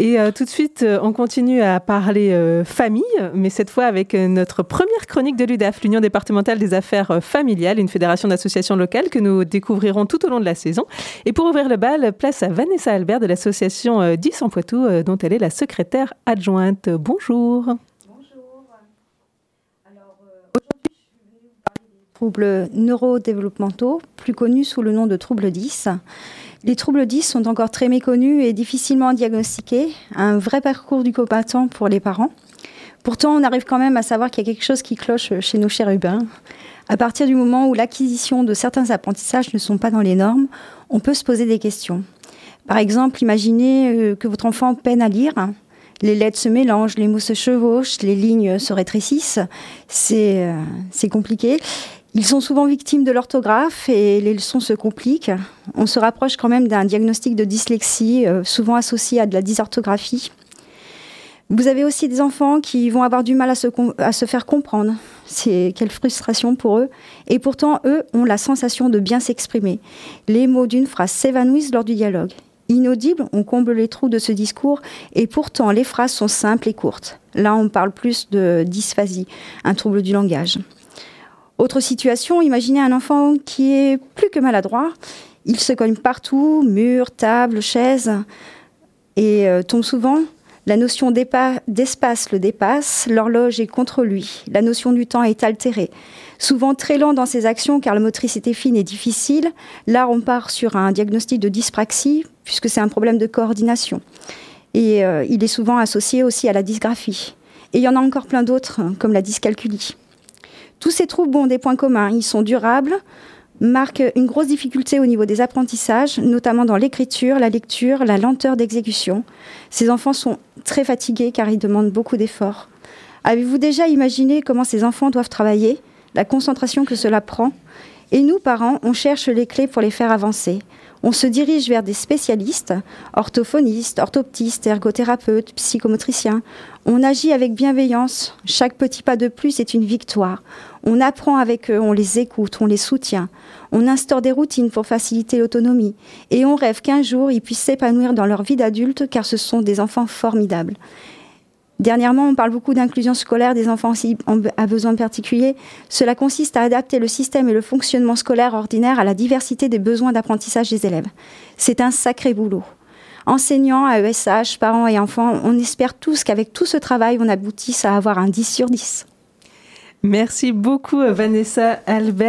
Et euh, tout de suite, euh, on continue à parler euh, famille, mais cette fois avec notre première chronique de l'UDAF, l'Union départementale des affaires familiales, une fédération d'associations locales que nous découvrirons tout au long de la saison. Et pour ouvrir le bal, place à Vanessa Albert de l'association 10 en Poitou, dont elle est la secrétaire adjointe. Bonjour. Bonjour. Troubles neurodéveloppementaux, plus connus sous le nom de troubles 10. Les troubles 10 sont encore très méconnus et difficilement diagnostiqués, un vrai parcours du combattant pour les parents. Pourtant, on arrive quand même à savoir qu'il y a quelque chose qui cloche chez nos chérubins. À partir du moment où l'acquisition de certains apprentissages ne sont pas dans les normes, on peut se poser des questions. Par exemple, imaginez euh, que votre enfant peine à lire. Les lettres se mélangent, les mots se chevauchent, les lignes se rétrécissent. C'est euh, compliqué. Ils sont souvent victimes de l'orthographe et les leçons se compliquent. On se rapproche quand même d'un diagnostic de dyslexie, euh, souvent associé à de la dysorthographie. Vous avez aussi des enfants qui vont avoir du mal à se, faire comprendre. C'est quelle frustration pour eux. Et pourtant, eux ont la sensation de bien s'exprimer. Les mots d'une phrase s'évanouissent lors du dialogue. Inaudible, on comble les trous de ce discours et pourtant les phrases sont simples et courtes. Là, on parle plus de dysphasie, un trouble du langage. Autre situation, imaginez un enfant qui est plus que maladroit. Il se cogne partout, murs, tables, chaises, et euh, tombe souvent. La notion d'espace le dépasse, l'horloge est contre lui, la notion du temps est altérée. Souvent très lent dans ses actions car la motricité fine est difficile. Là, on part sur un diagnostic de dyspraxie puisque c'est un problème de coordination. Et euh, il est souvent associé aussi à la dysgraphie. Et il y en a encore plein d'autres, comme la dyscalculie. Tous ces troubles ont des points communs. Ils sont durables, marquent une grosse difficulté au niveau des apprentissages, notamment dans l'écriture, la lecture, la lenteur d'exécution. Ces enfants sont très fatigués car ils demandent beaucoup d'efforts. Avez-vous déjà imaginé comment ces enfants doivent travailler, la concentration que cela prend? Et nous, parents, on cherche les clés pour les faire avancer. On se dirige vers des spécialistes, orthophonistes, orthoptistes, ergothérapeutes, psychomotriciens. On agit avec bienveillance. Chaque petit pas de plus est une victoire. On apprend avec eux, on les écoute, on les soutient. On instaure des routines pour faciliter l'autonomie. Et on rêve qu'un jour, ils puissent s'épanouir dans leur vie d'adulte car ce sont des enfants formidables. Dernièrement, on parle beaucoup d'inclusion scolaire des enfants à besoins particuliers. Cela consiste à adapter le système et le fonctionnement scolaire ordinaire à la diversité des besoins d'apprentissage des élèves. C'est un sacré boulot. Enseignants, AESH, parents et enfants, on espère tous qu'avec tout ce travail, on aboutisse à avoir un 10 sur 10. Merci beaucoup Vanessa Albert.